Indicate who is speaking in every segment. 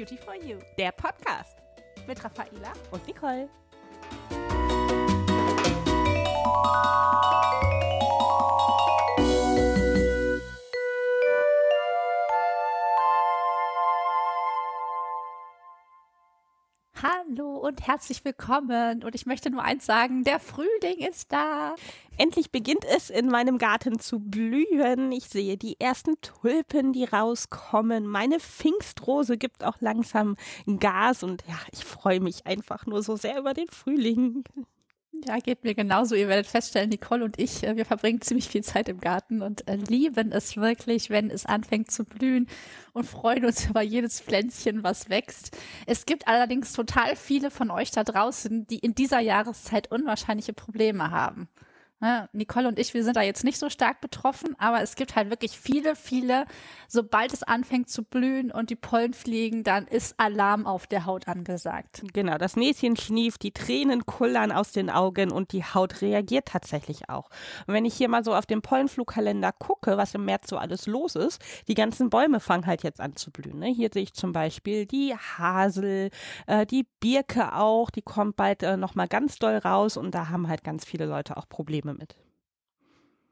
Speaker 1: Beauty for You,
Speaker 2: der Podcast
Speaker 1: mit Raffaela
Speaker 2: und Nicole.
Speaker 1: Und herzlich willkommen. Und ich möchte nur eins sagen, der Frühling ist da.
Speaker 2: Endlich beginnt es in meinem Garten zu blühen. Ich sehe die ersten Tulpen, die rauskommen. Meine Pfingstrose gibt auch langsam Gas und ja, ich freue mich einfach nur so sehr über den Frühling.
Speaker 1: Ja, geht mir genauso. Ihr werdet feststellen, Nicole und ich, äh, wir verbringen ziemlich viel Zeit im Garten und äh, lieben es wirklich, wenn es anfängt zu blühen und freuen uns über jedes Pflänzchen, was wächst. Es gibt allerdings total viele von euch da draußen, die in dieser Jahreszeit unwahrscheinliche Probleme haben. Ne, Nicole und ich, wir sind da jetzt nicht so stark betroffen, aber es gibt halt wirklich viele, viele, sobald es anfängt zu blühen und die Pollen fliegen, dann ist Alarm auf der Haut angesagt.
Speaker 2: Genau, das Näschen schnieft, die Tränen kullern aus den Augen und die Haut reagiert tatsächlich auch. Und wenn ich hier mal so auf den Pollenflugkalender gucke, was im März so alles los ist, die ganzen Bäume fangen halt jetzt an zu blühen. Ne? Hier sehe ich zum Beispiel die Hasel, äh, die Birke auch, die kommt bald äh, nochmal ganz doll raus und da haben halt ganz viele Leute auch Probleme Probleme mit.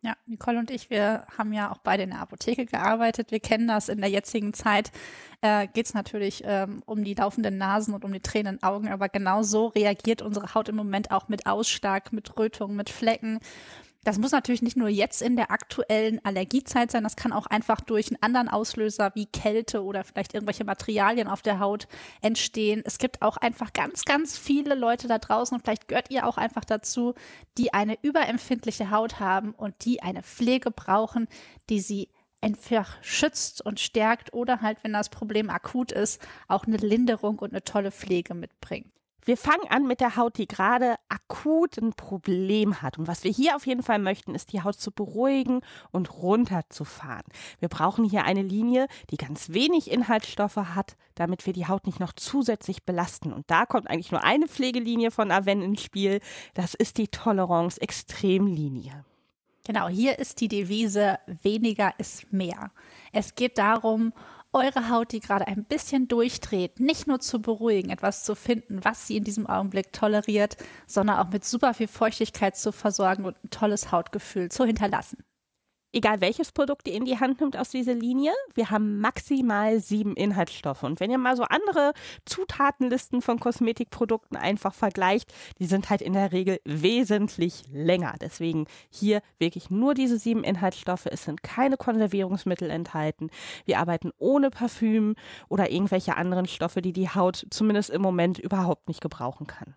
Speaker 1: Ja, Nicole und ich, wir haben ja auch beide in der Apotheke gearbeitet. Wir kennen das in der jetzigen Zeit. Äh, Geht es natürlich ähm, um die laufenden Nasen und um die tränenden Augen, aber genau so reagiert unsere Haut im Moment auch mit Ausschlag, mit Rötung, mit Flecken. Das muss natürlich nicht nur jetzt in der aktuellen Allergiezeit sein, das kann auch einfach durch einen anderen Auslöser wie Kälte oder vielleicht irgendwelche Materialien auf der Haut entstehen. Es gibt auch einfach ganz, ganz viele Leute da draußen und vielleicht gehört ihr auch einfach dazu, die eine überempfindliche Haut haben und die eine Pflege brauchen, die sie einfach schützt und stärkt oder halt, wenn das Problem akut ist, auch eine Linderung und eine tolle Pflege mitbringt.
Speaker 2: Wir fangen an mit der Haut, die gerade akut ein Problem hat. Und was wir hier auf jeden Fall möchten, ist die Haut zu beruhigen und runterzufahren. Wir brauchen hier eine Linie, die ganz wenig Inhaltsstoffe hat, damit wir die Haut nicht noch zusätzlich belasten. Und da kommt eigentlich nur eine Pflegelinie von Aven ins Spiel. Das ist die Tolerance Extremlinie.
Speaker 1: Genau, hier ist die Devise weniger ist mehr. Es geht darum, eure Haut, die gerade ein bisschen durchdreht, nicht nur zu beruhigen, etwas zu finden, was sie in diesem Augenblick toleriert, sondern auch mit super viel Feuchtigkeit zu versorgen und ein tolles Hautgefühl zu hinterlassen
Speaker 2: egal welches Produkt ihr in die Hand nimmt aus dieser Linie, wir haben maximal sieben Inhaltsstoffe. Und wenn ihr mal so andere Zutatenlisten von Kosmetikprodukten einfach vergleicht, die sind halt in der Regel wesentlich länger. Deswegen hier wirklich nur diese sieben Inhaltsstoffe. Es sind keine Konservierungsmittel enthalten. Wir arbeiten ohne Parfüm oder irgendwelche anderen Stoffe, die die Haut zumindest im Moment überhaupt nicht gebrauchen kann.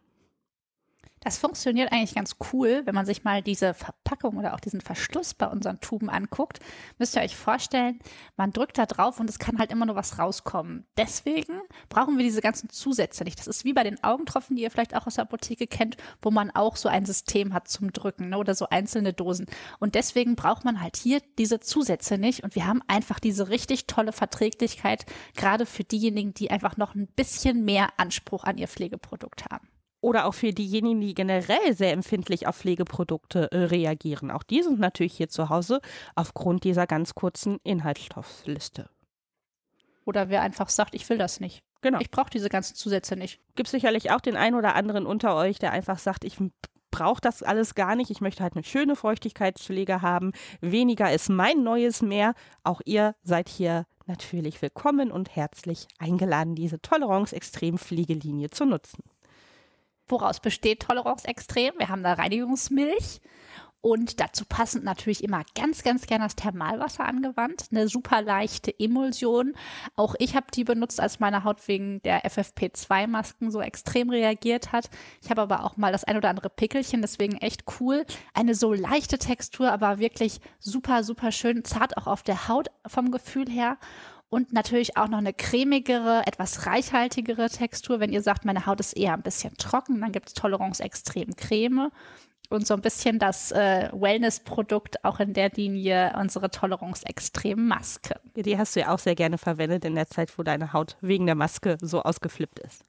Speaker 1: Das funktioniert eigentlich ganz cool, wenn man sich mal diese Verpackung oder auch diesen Verschluss bei unseren Tuben anguckt. Müsst ihr euch vorstellen, man drückt da drauf und es kann halt immer nur was rauskommen. Deswegen brauchen wir diese ganzen Zusätze nicht. Das ist wie bei den Augentropfen, die ihr vielleicht auch aus der Apotheke kennt, wo man auch so ein System hat zum Drücken ne, oder so einzelne Dosen. Und deswegen braucht man halt hier diese Zusätze nicht. Und wir haben einfach diese richtig tolle Verträglichkeit, gerade für diejenigen, die einfach noch ein bisschen mehr Anspruch an ihr Pflegeprodukt haben
Speaker 2: oder auch für diejenigen, die generell sehr empfindlich auf Pflegeprodukte äh, reagieren. Auch die sind natürlich hier zu Hause aufgrund dieser ganz kurzen Inhaltsstoffliste.
Speaker 1: Oder wer einfach sagt, ich will das nicht. Genau. Ich brauche diese ganzen Zusätze nicht.
Speaker 2: Gibt sicherlich auch den einen oder anderen unter euch, der einfach sagt, ich brauche das alles gar nicht. Ich möchte halt eine schöne Feuchtigkeitspflege haben. Weniger ist mein neues mehr. Auch ihr seid hier natürlich willkommen und herzlich eingeladen, diese Tolerance-Extrem-Pflegelinie zu nutzen.
Speaker 1: Woraus besteht Tolerance extrem? Wir haben da Reinigungsmilch und dazu passend natürlich immer ganz, ganz gerne das Thermalwasser angewandt. Eine super leichte Emulsion. Auch ich habe die benutzt, als meine Haut wegen der FFP2-Masken so extrem reagiert hat. Ich habe aber auch mal das ein oder andere Pickelchen, deswegen echt cool. Eine so leichte Textur, aber wirklich super, super schön zart auch auf der Haut vom Gefühl her und natürlich auch noch eine cremigere, etwas reichhaltigere Textur. Wenn ihr sagt, meine Haut ist eher ein bisschen trocken, dann gibt es Tolerance Extrem Creme und so ein bisschen das äh, Wellness-Produkt auch in der Linie unsere Tolerance Extrem Maske.
Speaker 2: Die hast du ja auch sehr gerne verwendet in der Zeit, wo deine Haut wegen der Maske so ausgeflippt ist.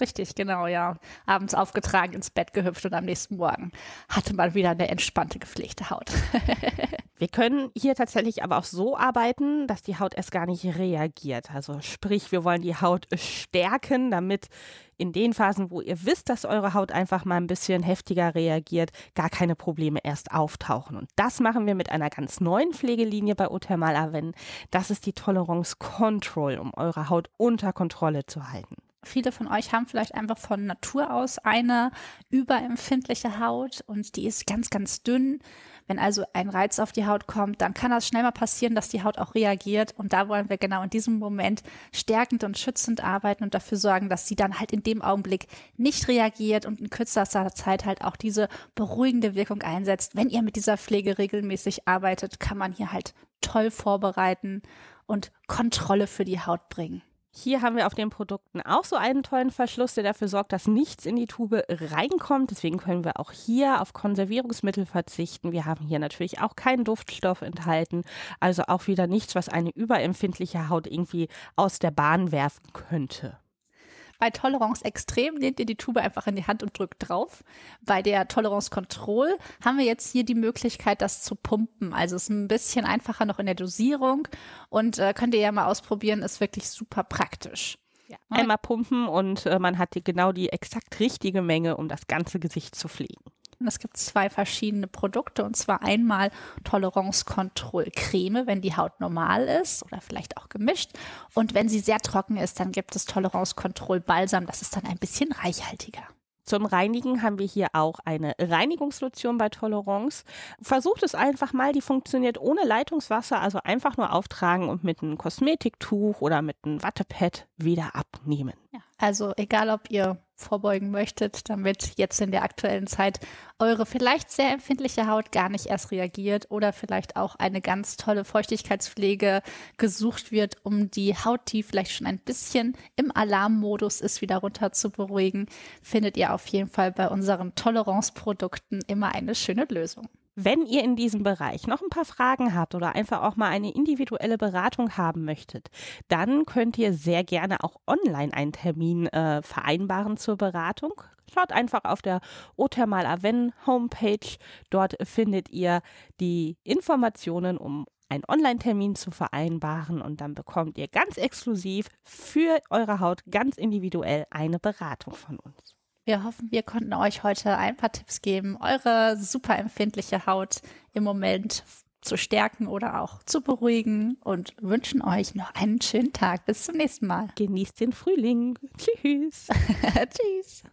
Speaker 1: Richtig, genau, ja. Abends aufgetragen, ins Bett gehüpft und am nächsten Morgen hatte man wieder eine entspannte, gepflegte Haut.
Speaker 2: Wir können hier tatsächlich aber auch so arbeiten, dass die Haut erst gar nicht reagiert. Also sprich, wir wollen die Haut stärken, damit in den Phasen, wo ihr wisst, dass eure Haut einfach mal ein bisschen heftiger reagiert, gar keine Probleme erst auftauchen. Und das machen wir mit einer ganz neuen Pflegelinie bei Othermal Aven. Das ist die Tolerance Control, um eure Haut unter Kontrolle zu halten.
Speaker 1: Viele von euch haben vielleicht einfach von Natur aus eine überempfindliche Haut und die ist ganz, ganz dünn. Wenn also ein Reiz auf die Haut kommt, dann kann das schnell mal passieren, dass die Haut auch reagiert. Und da wollen wir genau in diesem Moment stärkend und schützend arbeiten und dafür sorgen, dass sie dann halt in dem Augenblick nicht reagiert und in kürzester Zeit halt auch diese beruhigende Wirkung einsetzt. Wenn ihr mit dieser Pflege regelmäßig arbeitet, kann man hier halt toll vorbereiten und Kontrolle für die Haut bringen.
Speaker 2: Hier haben wir auf den Produkten auch so einen tollen Verschluss, der dafür sorgt, dass nichts in die Tube reinkommt. Deswegen können wir auch hier auf Konservierungsmittel verzichten. Wir haben hier natürlich auch keinen Duftstoff enthalten. Also auch wieder nichts, was eine überempfindliche Haut irgendwie aus der Bahn werfen könnte.
Speaker 1: Bei Tolerance Extrem nehmt ihr die Tube einfach in die Hand und drückt drauf. Bei der Tolerance Control haben wir jetzt hier die Möglichkeit, das zu pumpen. Also ist ein bisschen einfacher noch in der Dosierung und äh, könnt ihr ja mal ausprobieren, ist wirklich super praktisch.
Speaker 2: Ja. Einmal pumpen und äh, man hat die, genau die exakt richtige Menge, um das ganze Gesicht zu pflegen.
Speaker 1: Und es gibt zwei verschiedene Produkte und zwar einmal Tolerance Control Creme, wenn die Haut normal ist oder vielleicht auch gemischt. Und wenn sie sehr trocken ist, dann gibt es Tolerance Control Balsam. Das ist dann ein bisschen reichhaltiger.
Speaker 2: Zum Reinigen haben wir hier auch eine Reinigungslotion bei Tolerance. Versucht es einfach mal, die funktioniert ohne Leitungswasser, also einfach nur auftragen und mit einem Kosmetiktuch oder mit einem Wattepad wieder abnehmen.
Speaker 1: Also egal, ob ihr vorbeugen möchtet, damit jetzt in der aktuellen Zeit eure vielleicht sehr empfindliche Haut gar nicht erst reagiert oder vielleicht auch eine ganz tolle Feuchtigkeitspflege gesucht wird, um die Haut, die vielleicht schon ein bisschen im Alarmmodus ist, wieder runter zu beruhigen, findet ihr auf jeden Fall bei unseren Toleranzprodukten immer eine schöne Lösung.
Speaker 2: Wenn ihr in diesem Bereich noch ein paar Fragen habt oder einfach auch mal eine individuelle Beratung haben möchtet, dann könnt ihr sehr gerne auch online einen Termin äh, vereinbaren zur Beratung. Schaut einfach auf der Othermal Aven Homepage. Dort findet ihr die Informationen, um einen Online-Termin zu vereinbaren und dann bekommt ihr ganz exklusiv für eure Haut ganz individuell eine Beratung von uns.
Speaker 1: Wir hoffen, wir konnten euch heute ein paar Tipps geben, eure super empfindliche Haut im Moment zu stärken oder auch zu beruhigen und wünschen euch noch einen schönen Tag. Bis zum nächsten Mal.
Speaker 2: Genießt den Frühling. Tschüss.
Speaker 1: Tschüss.